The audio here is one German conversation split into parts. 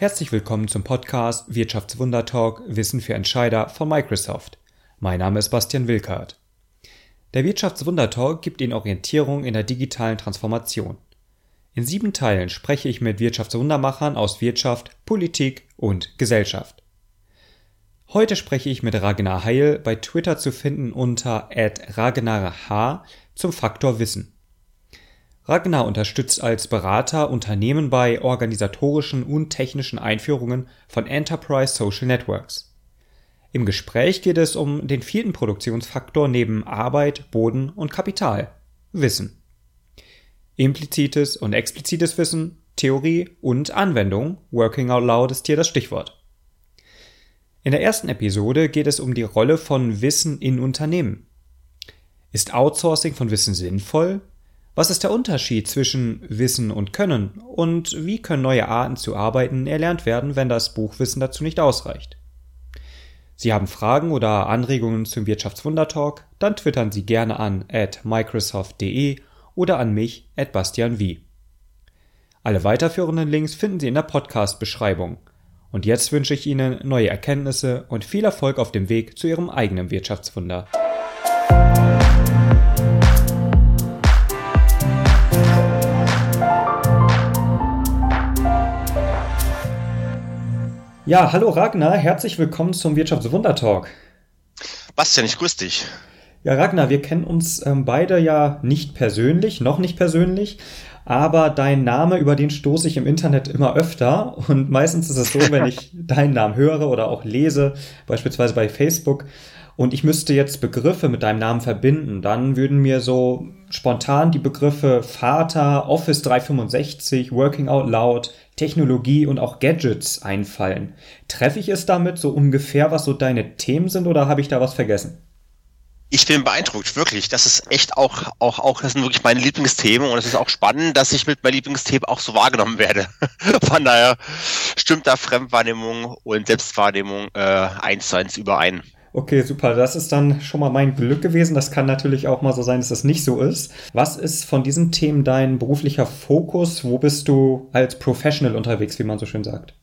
Herzlich willkommen zum Podcast Wirtschaftswundertalk Wissen für Entscheider von Microsoft. Mein Name ist Bastian Wilkert. Der Wirtschaftswundertalk gibt Ihnen Orientierung in der digitalen Transformation. In sieben Teilen spreche ich mit Wirtschaftswundermachern aus Wirtschaft, Politik und Gesellschaft. Heute spreche ich mit Ragnar Heil bei Twitter zu finden unter @ragnarh zum Faktor Wissen. Ragnar unterstützt als Berater Unternehmen bei organisatorischen und technischen Einführungen von Enterprise Social Networks. Im Gespräch geht es um den vierten Produktionsfaktor neben Arbeit, Boden und Kapital Wissen. Implizites und explizites Wissen, Theorie und Anwendung, Working Out Loud ist hier das Stichwort. In der ersten Episode geht es um die Rolle von Wissen in Unternehmen. Ist Outsourcing von Wissen sinnvoll was ist der Unterschied zwischen Wissen und Können und wie können neue Arten zu arbeiten erlernt werden, wenn das Buchwissen dazu nicht ausreicht? Sie haben Fragen oder Anregungen zum Wirtschaftswundertalk? Dann twittern Sie gerne an at microsoft.de oder an mich at bastianwie. Alle weiterführenden Links finden Sie in der Podcast-Beschreibung. Und jetzt wünsche ich Ihnen neue Erkenntnisse und viel Erfolg auf dem Weg zu Ihrem eigenen Wirtschaftswunder. Ja, hallo Ragnar, herzlich willkommen zum Wirtschaftswundertalk. Bastian, ich grüße dich. Ja, Ragnar, wir kennen uns ähm, beide ja nicht persönlich, noch nicht persönlich, aber dein Name, über den stoße ich im Internet immer öfter und meistens ist es so, wenn ich deinen Namen höre oder auch lese, beispielsweise bei Facebook, und ich müsste jetzt Begriffe mit deinem Namen verbinden, dann würden mir so spontan die Begriffe Vater, Office 365, Working Out Loud, Technologie und auch Gadgets einfallen. Treffe ich es damit so ungefähr, was so deine Themen sind oder habe ich da was vergessen? Ich bin beeindruckt, wirklich. Das ist echt auch, auch, auch, das sind wirklich meine Lieblingsthemen und es ist auch spannend, dass ich mit meinen Lieblingsthemen auch so wahrgenommen werde. Von daher stimmt da Fremdwahrnehmung und Selbstwahrnehmung äh, eins zu eins überein. Okay, super. Das ist dann schon mal mein Glück gewesen. Das kann natürlich auch mal so sein, dass das nicht so ist. Was ist von diesen Themen dein beruflicher Fokus? Wo bist du als Professional unterwegs, wie man so schön sagt?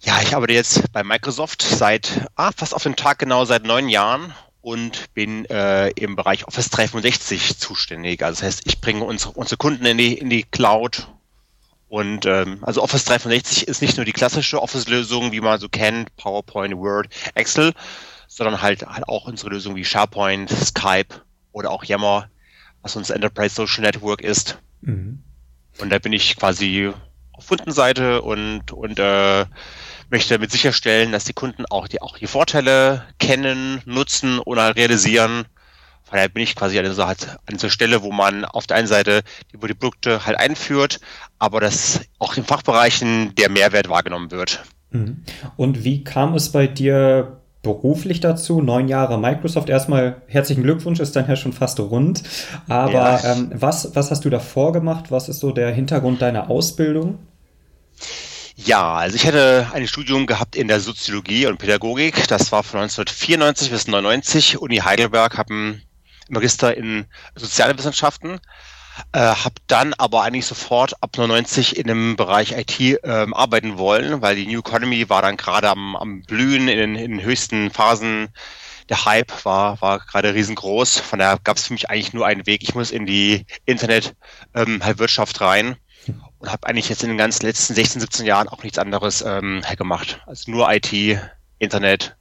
Ja, ich arbeite jetzt bei Microsoft seit ah, fast auf den Tag genau seit neun Jahren und bin äh, im Bereich Office 365 zuständig. Also das heißt, ich bringe unsere, unsere Kunden in die, in die Cloud. Und ähm, also Office 365 ist nicht nur die klassische Office-Lösung, wie man so kennt, PowerPoint, Word, Excel, sondern halt, halt auch unsere Lösungen wie SharePoint, Skype oder auch Yammer, was unser Enterprise Social Network ist. Mhm. Und da bin ich quasi auf Kundenseite und, und äh, möchte damit sicherstellen, dass die Kunden auch die, auch die Vorteile kennen, nutzen oder realisieren. Von daher bin ich quasi an dieser, halt, an dieser Stelle, wo man auf der einen Seite die, die Produkte halt einführt, aber dass auch in Fachbereichen der Mehrwert wahrgenommen wird. Mhm. Und wie kam es bei dir beruflich dazu. Neun Jahre Microsoft. Erstmal herzlichen Glückwunsch, ist dann ja schon fast rund. Aber ja. ähm, was, was hast du davor gemacht? Was ist so der Hintergrund deiner Ausbildung? Ja, also ich hatte ein Studium gehabt in der Soziologie und Pädagogik. Das war von 1994 bis 1999. Uni Heidelberg, habe einen Magister in Sozialwissenschaften äh, habe dann aber eigentlich sofort ab 99 in dem Bereich IT ähm, arbeiten wollen, weil die New Economy war dann gerade am, am Blühen in den, in den höchsten Phasen. Der Hype war, war gerade riesengroß. Von daher gab es für mich eigentlich nur einen Weg. Ich muss in die Internet-Wirtschaft ähm, rein und habe eigentlich jetzt in den ganzen letzten 16, 17 Jahren auch nichts anderes ähm, gemacht. Also nur IT, Internet,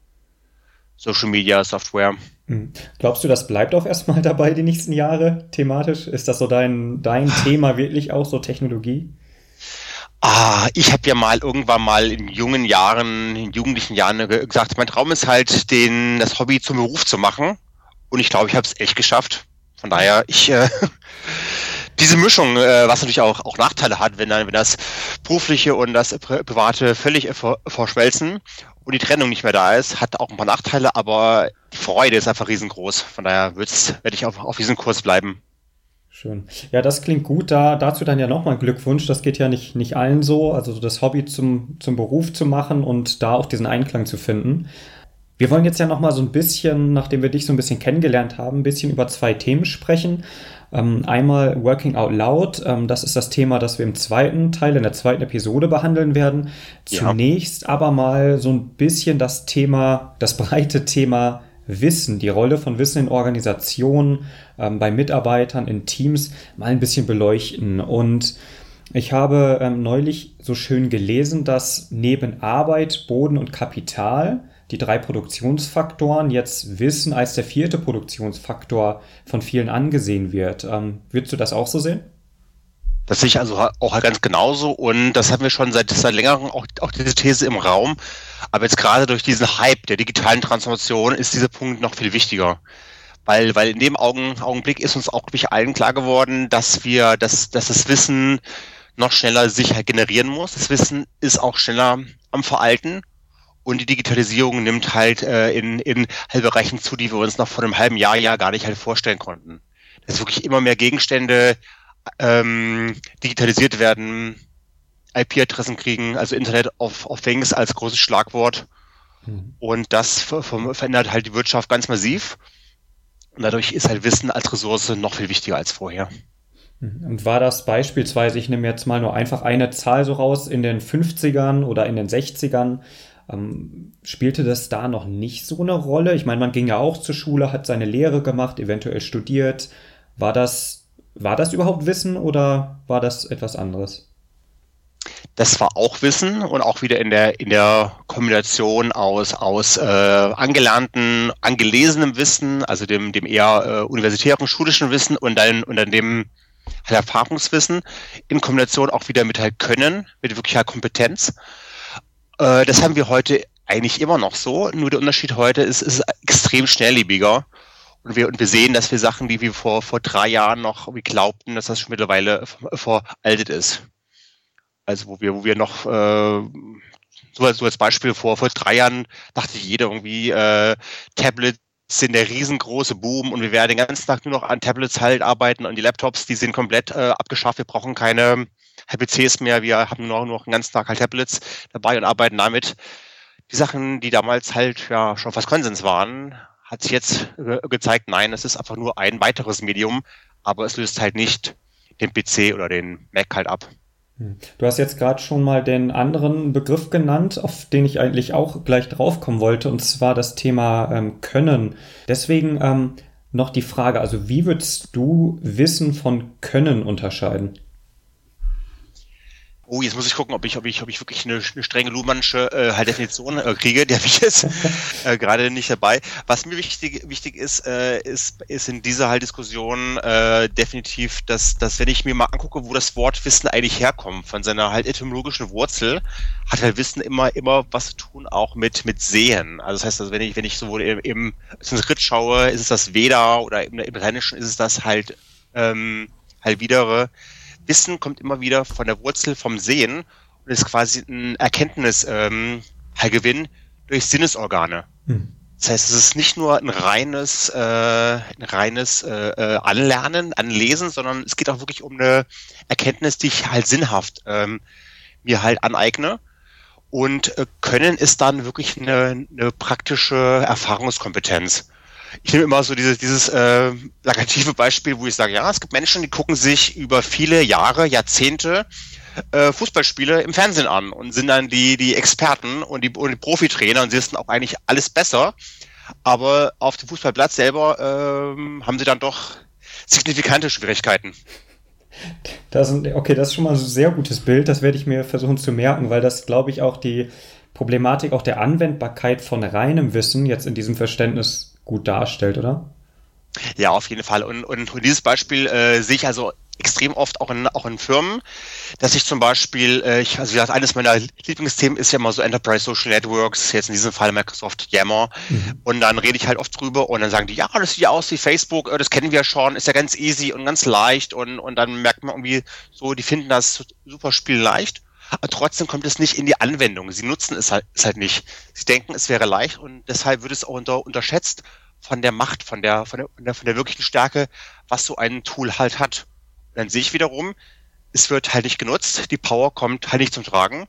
Social Media, Software. Hm. Glaubst du, das bleibt auch erstmal dabei die nächsten Jahre thematisch? Ist das so dein, dein Thema wirklich auch, so Technologie? Ah, ich habe ja mal irgendwann mal in jungen Jahren, in jugendlichen Jahren gesagt, mein Traum ist halt, den, das Hobby zum Beruf zu machen. Und ich glaube, ich habe es echt geschafft. Von daher, ich äh, diese Mischung, äh, was natürlich auch, auch Nachteile hat, wenn dann, wenn das berufliche und das private völlig verschmelzen und die Trennung nicht mehr da ist, hat auch ein paar Nachteile, aber die Freude ist einfach riesengroß. Von daher werde ich auf, auf diesem Kurs bleiben. Schön. Ja, das klingt gut. Da, dazu dann ja nochmal Glückwunsch. Das geht ja nicht, nicht allen so. Also das Hobby zum, zum Beruf zu machen und da auch diesen Einklang zu finden. Wir wollen jetzt ja noch mal so ein bisschen, nachdem wir dich so ein bisschen kennengelernt haben, ein bisschen über zwei Themen sprechen. Ähm, einmal Working Out Loud, ähm, das ist das Thema, das wir im zweiten Teil, in der zweiten Episode behandeln werden. Ja. Zunächst aber mal so ein bisschen das Thema, das breite Thema Wissen, die Rolle von Wissen in Organisationen, ähm, bei Mitarbeitern, in Teams mal ein bisschen beleuchten. Und ich habe ähm, neulich so schön gelesen, dass neben Arbeit, Boden und Kapital die drei Produktionsfaktoren jetzt Wissen als der vierte Produktionsfaktor von vielen angesehen wird. Ähm, würdest du das auch so sehen? Das sehe ich also auch ganz genauso und das haben wir schon seit, seit längerem auch, auch diese These im Raum. Aber jetzt gerade durch diesen Hype der digitalen Transformation ist dieser Punkt noch viel wichtiger. Weil, weil in dem Augen, Augenblick ist uns auch wirklich allen klar geworden, dass wir, dass, dass das Wissen noch schneller sich halt generieren muss. Das Wissen ist auch schneller am Veralten und die Digitalisierung nimmt halt äh, in, in Bereichen zu, die wir uns noch vor einem halben Jahr ja gar nicht halt vorstellen konnten. Dass wirklich immer mehr Gegenstände ähm, digitalisiert werden, IP-Adressen kriegen, also Internet of, of Things als großes Schlagwort. Mhm. Und das verändert halt die Wirtschaft ganz massiv. Und dadurch ist halt Wissen als Ressource noch viel wichtiger als vorher. Mhm. Und war das beispielsweise, ich nehme jetzt mal nur einfach eine Zahl so raus, in den 50ern oder in den 60ern, ähm, spielte das da noch nicht so eine Rolle? Ich meine, man ging ja auch zur Schule, hat seine Lehre gemacht, eventuell studiert. War das, war das überhaupt Wissen oder war das etwas anderes? Das war auch Wissen und auch wieder in der, in der Kombination aus, aus äh, angelernten, angelesenem Wissen, also dem, dem eher äh, universitären, schulischen Wissen und dann, und dann dem halt Erfahrungswissen in Kombination auch wieder mit halt Können, mit wirklicher Kompetenz. Äh, das haben wir heute eigentlich immer noch so, nur der Unterschied heute ist, ist extrem schnelllebiger. Und wir, und wir sehen, dass wir Sachen, die wir vor, vor drei Jahren noch glaubten, dass das schon mittlerweile veraltet ist. Also wo wir, wo wir noch äh, so, als, so als Beispiel vor, vor drei Jahren dachte jeder irgendwie, äh, Tablets sind der riesengroße Boom und wir werden den ganzen Tag nur noch an Tablets halt arbeiten und die Laptops, die sind komplett äh, abgeschafft. Wir brauchen keine PCs mehr, wir haben nur noch einen ganzen Tag halt Tablets dabei und arbeiten damit. Die Sachen, die damals halt ja schon fast Konsens waren, hat sich jetzt gezeigt, nein, es ist einfach nur ein weiteres Medium, aber es löst halt nicht den PC oder den Mac halt ab. Hm. Du hast jetzt gerade schon mal den anderen Begriff genannt, auf den ich eigentlich auch gleich draufkommen wollte, und zwar das Thema ähm, Können. Deswegen ähm, noch die Frage, also wie würdest du Wissen von Können unterscheiden? Oh, jetzt muss ich gucken, ob ich, ob ich, ob ich wirklich eine, eine strenge Luhmannsche äh, halt Definition äh, kriege. Der habe ich jetzt äh, gerade nicht dabei. Was mir wichtig, wichtig ist, äh, ist, ist in dieser halt Diskussion äh, definitiv, dass, dass wenn ich mir mal angucke, wo das Wort Wissen eigentlich herkommt, von seiner halt etymologischen Wurzel, hat halt Wissen immer, immer was zu tun auch mit, mit Sehen. Also das heißt, also wenn ich, wenn ich sowohl im, im Sanskrit schaue, ist es das Veda oder im, im Lateinischen ist es das halt, ähm, halt wieder Wissen kommt immer wieder von der Wurzel vom Sehen und ist quasi ein Erkenntnisgewinn ähm, durch Sinnesorgane. Hm. Das heißt, es ist nicht nur ein reines, äh, ein reines äh, äh, Anlernen, Anlesen, sondern es geht auch wirklich um eine Erkenntnis, die ich halt sinnhaft ähm, mir halt aneigne. Und äh, Können ist dann wirklich eine, eine praktische Erfahrungskompetenz ich nehme immer so dieses, dieses äh, plakative Beispiel, wo ich sage, ja, es gibt Menschen, die gucken sich über viele Jahre, Jahrzehnte äh, Fußballspiele im Fernsehen an und sind dann die, die Experten und die, und die Profitrainer und sie wissen auch eigentlich alles besser. Aber auf dem Fußballplatz selber ähm, haben sie dann doch signifikante Schwierigkeiten. Das, okay, das ist schon mal ein sehr gutes Bild. Das werde ich mir versuchen zu merken, weil das, glaube ich, auch die Problematik auch der Anwendbarkeit von reinem Wissen jetzt in diesem Verständnis gut darstellt, oder? Ja, auf jeden Fall. Und, und, und dieses Beispiel äh, sehe ich also extrem oft auch in, auch in Firmen, dass ich zum Beispiel, äh, ich, also ja, eines meiner Lieblingsthemen ist ja mal so Enterprise Social Networks, jetzt in diesem Fall Microsoft Yammer. Mhm. Und dann rede ich halt oft drüber und dann sagen die, ja, das sieht ja aus wie Facebook, äh, das kennen wir schon, ist ja ganz easy und ganz leicht und, und dann merkt man irgendwie so, die finden das super Spiel leicht. Aber trotzdem kommt es nicht in die Anwendung. Sie nutzen es halt, es halt nicht. Sie denken, es wäre leicht und deshalb wird es auch unter, unterschätzt von der Macht, von der, von der, von der wirklichen Stärke, was so ein Tool halt hat. Und dann sehe ich wiederum, es wird halt nicht genutzt, die Power kommt halt nicht zum Tragen.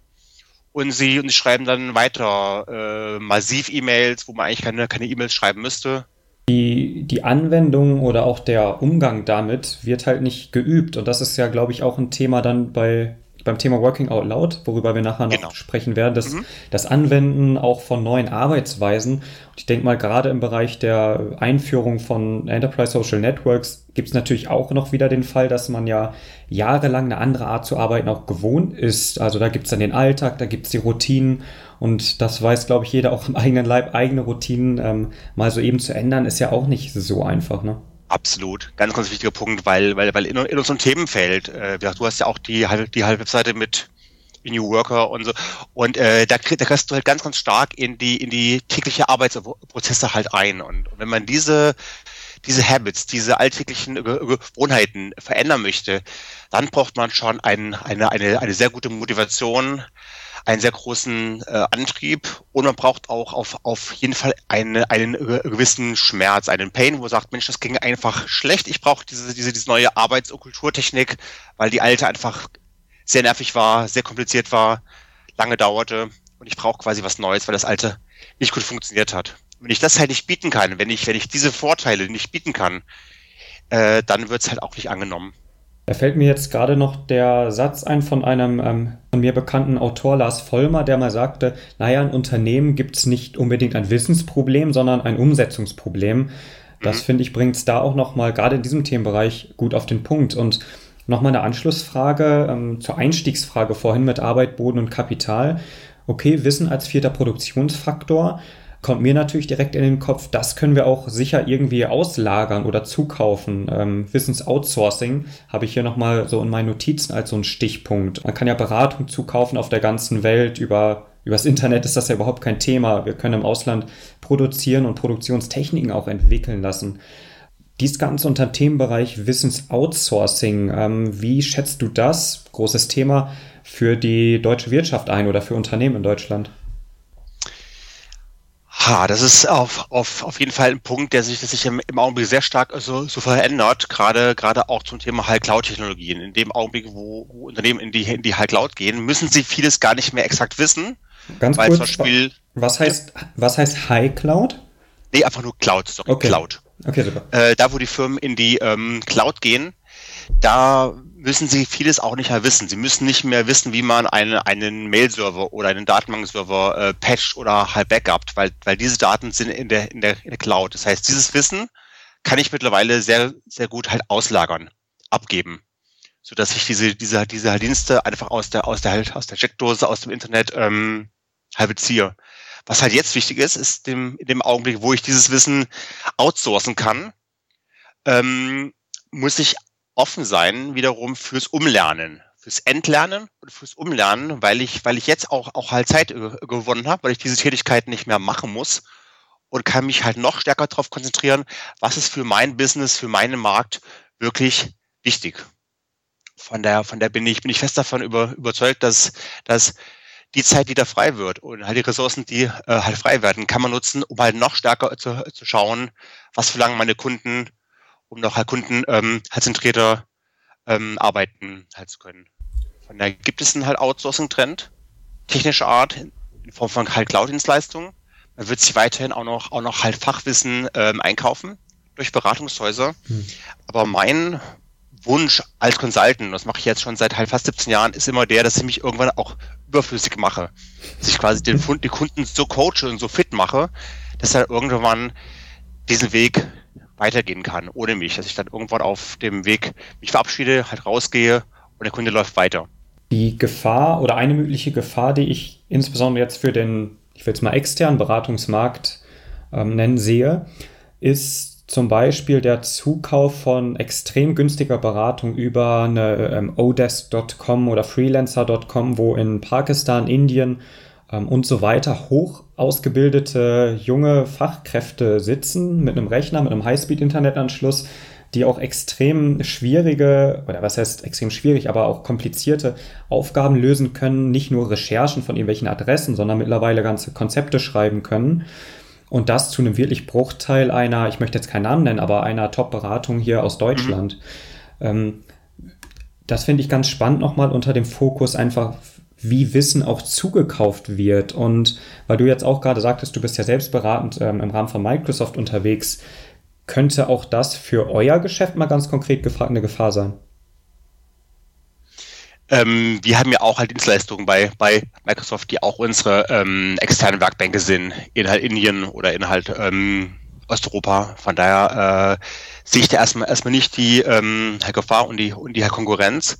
und sie, und sie schreiben dann weiter äh, massiv E-Mails, wo man eigentlich keine keine E-Mails schreiben müsste. Die, die Anwendung oder auch der Umgang damit wird halt nicht geübt. Und das ist ja, glaube ich, auch ein Thema dann bei beim Thema Working Out Loud, worüber wir nachher noch genau. sprechen werden, das, mhm. das Anwenden auch von neuen Arbeitsweisen. Und ich denke mal, gerade im Bereich der Einführung von Enterprise Social Networks gibt es natürlich auch noch wieder den Fall, dass man ja jahrelang eine andere Art zu arbeiten auch gewohnt ist. Also da gibt es dann den Alltag, da gibt es die Routinen und das weiß, glaube ich, jeder auch im eigenen Leib, eigene Routinen ähm, mal so eben zu ändern, ist ja auch nicht so einfach, ne? Absolut, ganz, ganz wichtiger Punkt, weil, weil, weil in, in unserem Themenfeld, äh, du hast ja auch die, die halbe Webseite mit New Worker und so, und äh, da, da kriegst du halt ganz, ganz stark in die, in die tägliche Arbeitsprozesse halt ein. Und, und wenn man diese, diese Habits, diese alltäglichen Gewohnheiten verändern möchte, dann braucht man schon ein, eine, eine, eine sehr gute Motivation, einen sehr großen äh, Antrieb und man braucht auch auf, auf jeden Fall eine, einen gewissen Schmerz, einen Pain, wo man sagt, Mensch, das ging einfach schlecht. Ich brauche diese, diese, diese neue Arbeits- und Kulturtechnik, weil die alte einfach sehr nervig war, sehr kompliziert war, lange dauerte und ich brauche quasi was Neues, weil das alte nicht gut funktioniert hat. Wenn ich das halt nicht bieten kann, wenn ich, wenn ich diese Vorteile nicht bieten kann, äh, dann wird es halt auch nicht angenommen. Da fällt mir jetzt gerade noch der Satz ein von einem ähm, von mir bekannten Autor Lars Vollmer, der mal sagte, naja, in Unternehmen gibt es nicht unbedingt ein Wissensproblem, sondern ein Umsetzungsproblem. Das mhm. finde ich bringt es da auch nochmal gerade in diesem Themenbereich gut auf den Punkt. Und nochmal eine Anschlussfrage ähm, zur Einstiegsfrage vorhin mit Arbeit, Boden und Kapital. Okay, Wissen als vierter Produktionsfaktor kommt mir natürlich direkt in den Kopf, das können wir auch sicher irgendwie auslagern oder zukaufen. Ähm, Wissensoutsourcing habe ich hier nochmal so in meinen Notizen als so ein Stichpunkt. Man kann ja Beratung zukaufen auf der ganzen Welt über Übers Internet ist das ja überhaupt kein Thema. Wir können im Ausland produzieren und Produktionstechniken auch entwickeln lassen. Dies Ganze unter dem Themenbereich Wissensoutsourcing. Ähm, wie schätzt du das, großes Thema, für die deutsche Wirtschaft ein oder für Unternehmen in Deutschland? Ha, das ist auf, auf, auf jeden Fall ein Punkt, der sich, der sich im, im Augenblick sehr stark so, so verändert, gerade, gerade auch zum Thema High-Cloud-Technologien. In dem Augenblick, wo, wo Unternehmen in die, in die High-Cloud gehen, müssen sie vieles gar nicht mehr exakt wissen. Ganz kurz, Beispiel, was heißt, was heißt High-Cloud? Nee, einfach nur Cloud, sorry, okay. Cloud. Okay, super. Äh, da, wo die Firmen in die ähm, Cloud gehen, da müssen sie vieles auch nicht mehr wissen. Sie müssen nicht mehr wissen, wie man eine, einen Mail-Server oder einen Datenbankserver äh, patcht oder halt backupt, weil, weil diese Daten sind in der, in, der, in der Cloud. Das heißt, dieses Wissen kann ich mittlerweile sehr, sehr gut halt auslagern, abgeben, so dass ich diese, diese, diese Dienste einfach aus der, aus der, halt, aus der Checkdose, aus dem Internet ähm, halt beziehe. Was halt jetzt wichtig ist, ist dem, in dem Augenblick, wo ich dieses Wissen outsourcen kann, ähm, muss ich offen sein wiederum fürs Umlernen, fürs Entlernen und fürs Umlernen, weil ich, weil ich jetzt auch, auch halt Zeit gewonnen habe, weil ich diese Tätigkeit nicht mehr machen muss und kann mich halt noch stärker darauf konzentrieren, was ist für mein Business, für meinen Markt wirklich wichtig. Von der, von der bin ich, bin ich fest davon über, überzeugt, dass, dass die Zeit wieder frei wird und halt die Ressourcen, die äh, halt frei werden, kann man nutzen, um halt noch stärker zu, zu schauen, was verlangen meine Kunden, um noch halt Kunden ähm, halt zentrierter ähm, arbeiten halt zu können. Von daher gibt es einen halt Outsourcing-Trend, technischer Art, in Form von halt Cloud-Dienstleistungen. Man wird sich weiterhin auch noch, auch noch halt Fachwissen ähm, einkaufen durch Beratungshäuser. Hm. Aber mein Wunsch als Consultant, das mache ich jetzt schon seit halt fast 17 Jahren, ist immer der, dass ich mich irgendwann auch überflüssig mache. Dass ich quasi den, die Kunden so coache und so fit mache, dass er irgendwann diesen Weg weitergehen kann, ohne mich, dass ich dann irgendwann auf dem Weg mich verabschiede, halt rausgehe und der Kunde läuft weiter. Die Gefahr oder eine mögliche Gefahr, die ich insbesondere jetzt für den, ich will es mal externen Beratungsmarkt ähm, nennen, sehe, ist zum Beispiel der Zukauf von extrem günstiger Beratung über eine ähm, odesk.com oder freelancer.com, wo in Pakistan, Indien ähm, und so weiter hoch ausgebildete junge Fachkräfte sitzen mit einem Rechner, mit einem Highspeed-Internetanschluss, die auch extrem schwierige, oder was heißt extrem schwierig, aber auch komplizierte Aufgaben lösen können, nicht nur Recherchen von irgendwelchen Adressen, sondern mittlerweile ganze Konzepte schreiben können. Und das zu einem wirklich Bruchteil einer, ich möchte jetzt keinen Namen nennen, aber einer Top-Beratung hier aus Deutschland. Mhm. Ähm, das finde ich ganz spannend nochmal unter dem Fokus einfach wie Wissen auch zugekauft wird. Und weil du jetzt auch gerade sagtest, du bist ja selbst beratend ähm, im Rahmen von Microsoft unterwegs, könnte auch das für euer Geschäft mal ganz konkret gefragt eine Gefahr sein? Ähm, wir haben ja auch halt Dienstleistungen bei, bei Microsoft, die auch unsere ähm, externen Werkbänke sind, in halt Indien oder in halt ähm, Osteuropa. Von daher äh, sehe ich da erstmal erstmal nicht die ähm, Gefahr und die und die Konkurrenz.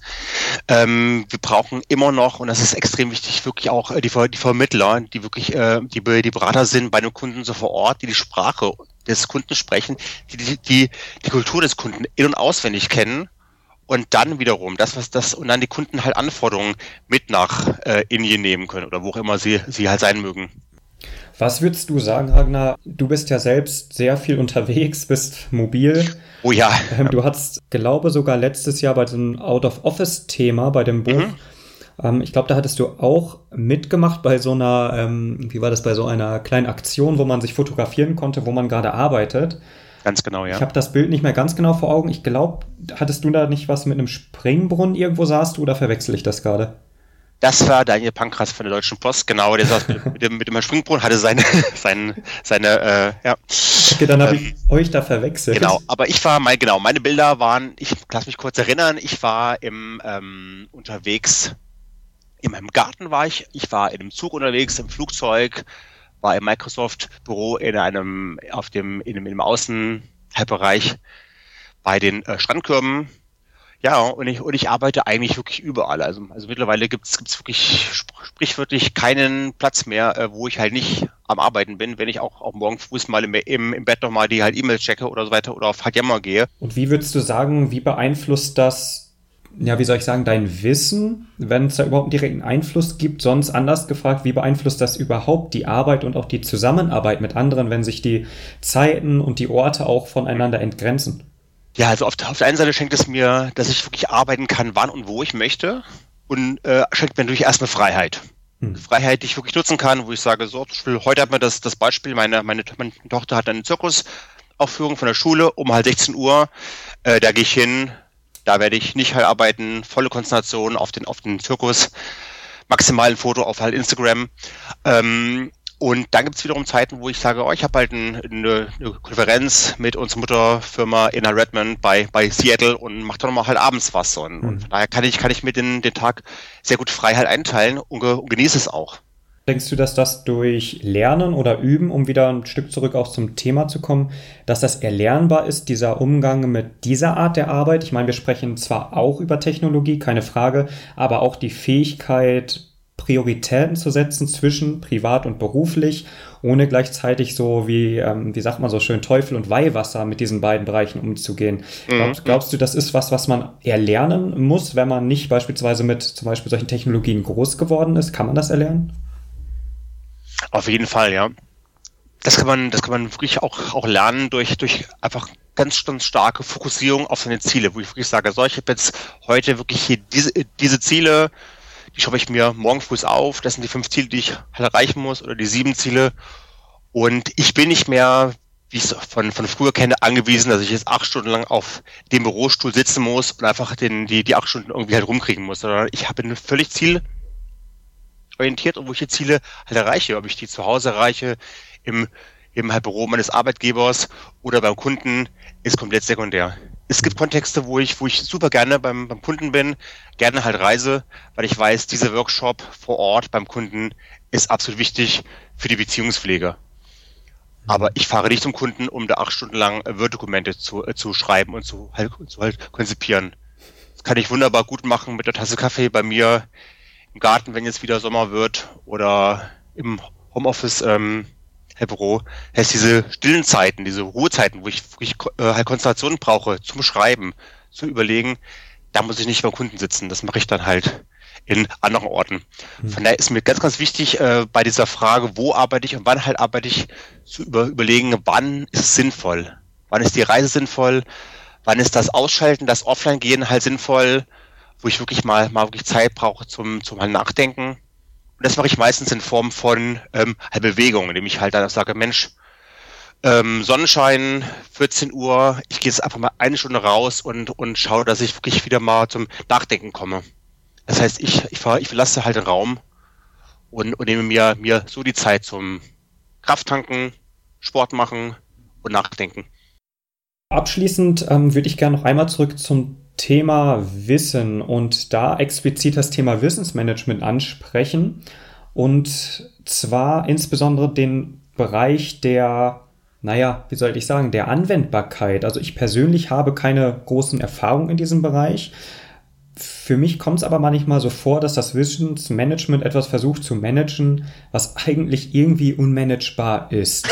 Ähm, wir brauchen immer noch und das ist extrem wichtig, wirklich auch äh, die, die Vermittler, die wirklich äh, die, die Berater sind bei den Kunden so vor Ort, die die Sprache des Kunden sprechen, die die, die, die Kultur des Kunden in und auswendig kennen und dann wiederum das, was das und dann die Kunden halt Anforderungen mit nach äh, Indien nehmen können oder wo auch immer sie, sie halt sein mögen. Was würdest du sagen, Ragnar? Du bist ja selbst sehr viel unterwegs, bist mobil. Oh ja. Ähm, du hattest, glaube sogar letztes Jahr bei so einem Out-of-Office-Thema bei dem Buch. Mhm. Ähm, ich glaube, da hattest du auch mitgemacht bei so einer, ähm, wie war das, bei so einer kleinen Aktion, wo man sich fotografieren konnte, wo man gerade arbeitet. Ganz genau, ja. Ich habe das Bild nicht mehr ganz genau vor Augen. Ich glaube, hattest du da nicht was mit einem Springbrunnen irgendwo saßt du oder verwechsel ich das gerade? Das war Daniel Pankras von der Deutschen Post, genau, der saß mit, mit, dem, mit dem Springbrunnen, hatte seine, seine, seine äh, ja. Okay, dann habe ähm, ich euch da verwechselt. Genau, aber ich war mal, genau, meine Bilder waren, ich lass mich kurz erinnern, ich war im ähm, unterwegs, in meinem Garten war ich, ich war in einem Zug unterwegs, im Flugzeug, war im Microsoft-Büro in einem, auf dem, in einem, in einem Außenbereich bei den äh, Strandkörben. Ja, und ich, und ich arbeite eigentlich wirklich überall. Also, also mittlerweile gibt's gibt's wirklich sprichwörtlich keinen Platz mehr, äh, wo ich halt nicht am Arbeiten bin, wenn ich auch, auch morgen früh mal im, im, im Bett nochmal die halt E-Mails checke oder so weiter oder auf halt gehe. Und wie würdest du sagen, wie beeinflusst das ja, wie soll ich sagen, dein Wissen, wenn es da überhaupt einen direkten Einfluss gibt, sonst anders gefragt, wie beeinflusst das überhaupt die Arbeit und auch die Zusammenarbeit mit anderen, wenn sich die Zeiten und die Orte auch voneinander entgrenzen? Ja, also auf, auf der einen Seite schenkt es mir, dass ich wirklich arbeiten kann, wann und wo ich möchte und äh, schenkt mir natürlich erstmal Freiheit. Hm. Freiheit, die ich wirklich nutzen kann, wo ich sage, so, heute hat mir das, das Beispiel, meine, meine, meine Tochter hat eine Zirkusaufführung von der Schule um halt 16 Uhr, äh, da gehe ich hin, da werde ich nicht halt arbeiten, volle Konzentration auf den, auf den Zirkus, maximalen Foto auf halt Instagram. Ähm, und dann gibt es wiederum Zeiten, wo ich sage, oh, ich habe halt ein, eine, eine, Konferenz mit unserer Mutterfirma in Redmond bei, bei Seattle und mache dann mal halt abends was. Und, mhm. und, von daher kann ich, kann ich mir den, den Tag sehr gut frei halt einteilen und, und genieße es auch. Denkst du, dass das durch Lernen oder Üben, um wieder ein Stück zurück auch zum Thema zu kommen, dass das erlernbar ist, dieser Umgang mit dieser Art der Arbeit? Ich meine, wir sprechen zwar auch über Technologie, keine Frage, aber auch die Fähigkeit, Prioritäten zu setzen zwischen privat und beruflich, ohne gleichzeitig so wie, ähm, wie sagt man so schön, Teufel und Weihwasser mit diesen beiden Bereichen umzugehen. Mhm. Glaubst, glaubst du, das ist was, was man erlernen muss, wenn man nicht beispielsweise mit zum Beispiel solchen Technologien groß geworden ist? Kann man das erlernen? Auf jeden Fall, ja. Das kann man, das kann man wirklich auch, auch lernen durch, durch einfach ganz, ganz starke Fokussierung auf seine Ziele, wo ich wirklich sage, so, ich habe jetzt heute wirklich hier diese, diese Ziele, die schreibe ich mir morgen früh auf, das sind die fünf Ziele, die ich halt erreichen muss, oder die sieben Ziele. Und ich bin nicht mehr, wie ich es von, von früher kenne, angewiesen, dass ich jetzt acht Stunden lang auf dem Bürostuhl sitzen muss und einfach den, die, die acht Stunden irgendwie halt rumkriegen muss, sondern ich habe völlig Ziel, orientiert und ich die Ziele halt erreiche. Ob ich die zu Hause erreiche, im, im halt Büro meines Arbeitgebers oder beim Kunden, ist komplett sekundär. Es gibt Kontexte, wo ich, wo ich super gerne beim, beim Kunden bin, gerne halt reise, weil ich weiß, dieser Workshop vor Ort beim Kunden ist absolut wichtig für die Beziehungspflege. Aber ich fahre nicht zum Kunden, um da acht Stunden lang Word-Dokumente zu, äh, zu schreiben und zu halt, zu halt konzipieren. Das kann ich wunderbar gut machen mit der Tasse Kaffee bei mir im Garten, wenn jetzt wieder Sommer wird oder im Homeoffice ähm, Büro, heißt diese stillen Zeiten, diese Ruhezeiten, wo ich wirklich äh, halt Konzentration brauche zum Schreiben, zu überlegen, da muss ich nicht beim Kunden sitzen. Das mache ich dann halt in anderen Orten. Hm. Von daher ist mir ganz, ganz wichtig, äh, bei dieser Frage, wo arbeite ich und wann halt arbeite ich, zu über, überlegen, wann ist es sinnvoll? Wann ist die Reise sinnvoll? Wann ist das Ausschalten, das Offline-Gehen halt sinnvoll? wo ich wirklich mal, mal wirklich Zeit brauche zum, zum mal Nachdenken. Und das mache ich meistens in Form von ähm, halt Bewegung, indem ich halt dann sage, Mensch, ähm, Sonnenschein, 14 Uhr, ich gehe jetzt einfach mal eine Stunde raus und, und schaue, dass ich wirklich wieder mal zum Nachdenken komme. Das heißt, ich, ich, ver, ich verlasse halt den Raum und, und nehme mir, mir so die Zeit zum Krafttanken, Sport machen und nachdenken. Abschließend ähm, würde ich gerne noch einmal zurück zum Thema Wissen und da explizit das Thema Wissensmanagement ansprechen. Und zwar insbesondere den Bereich der, naja, wie soll ich sagen, der Anwendbarkeit. Also ich persönlich habe keine großen Erfahrungen in diesem Bereich. Für mich kommt es aber manchmal so vor, dass das Wissensmanagement etwas versucht zu managen, was eigentlich irgendwie unmanagebar ist.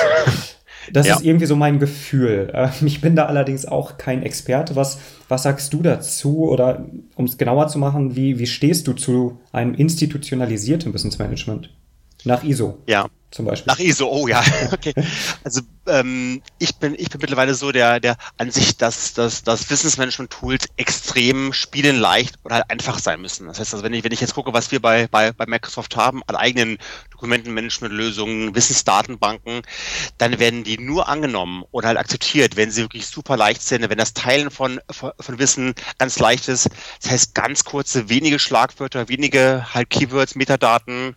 Das ja. ist irgendwie so mein Gefühl. Ähm, ich bin da allerdings auch kein Experte. Was, was sagst du dazu? Oder um es genauer zu machen, wie, wie stehst du zu einem institutionalisierten Wissensmanagement? Nach ISO. Ja, zum Beispiel. Nach ISO, oh ja, okay. Also ähm, ich bin ich bin mittlerweile so der der Ansicht, dass dass, dass Wissensmanagement-Tools extrem spielenleicht oder halt einfach sein müssen. Das heißt, also wenn ich wenn ich jetzt gucke, was wir bei bei, bei Microsoft haben an eigenen Dokumentenmanagement-Lösungen, Wissensdatenbanken, dann werden die nur angenommen oder halt akzeptiert, wenn sie wirklich super leicht sind, wenn das Teilen von von, von Wissen ganz leicht ist. Das heißt, ganz kurze, wenige Schlagwörter, wenige halt Keywords, Metadaten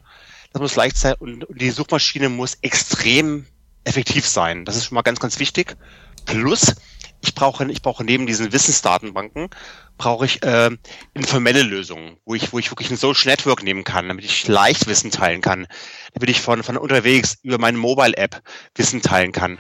das muss leicht sein und die Suchmaschine muss extrem effektiv sein. Das ist schon mal ganz, ganz wichtig. Plus, ich brauche, ich brauche neben diesen Wissensdatenbanken, brauche ich äh, informelle Lösungen, wo ich, wo ich wirklich ein Social Network nehmen kann, damit ich leicht Wissen teilen kann, damit ich von, von unterwegs über meine Mobile App Wissen teilen kann.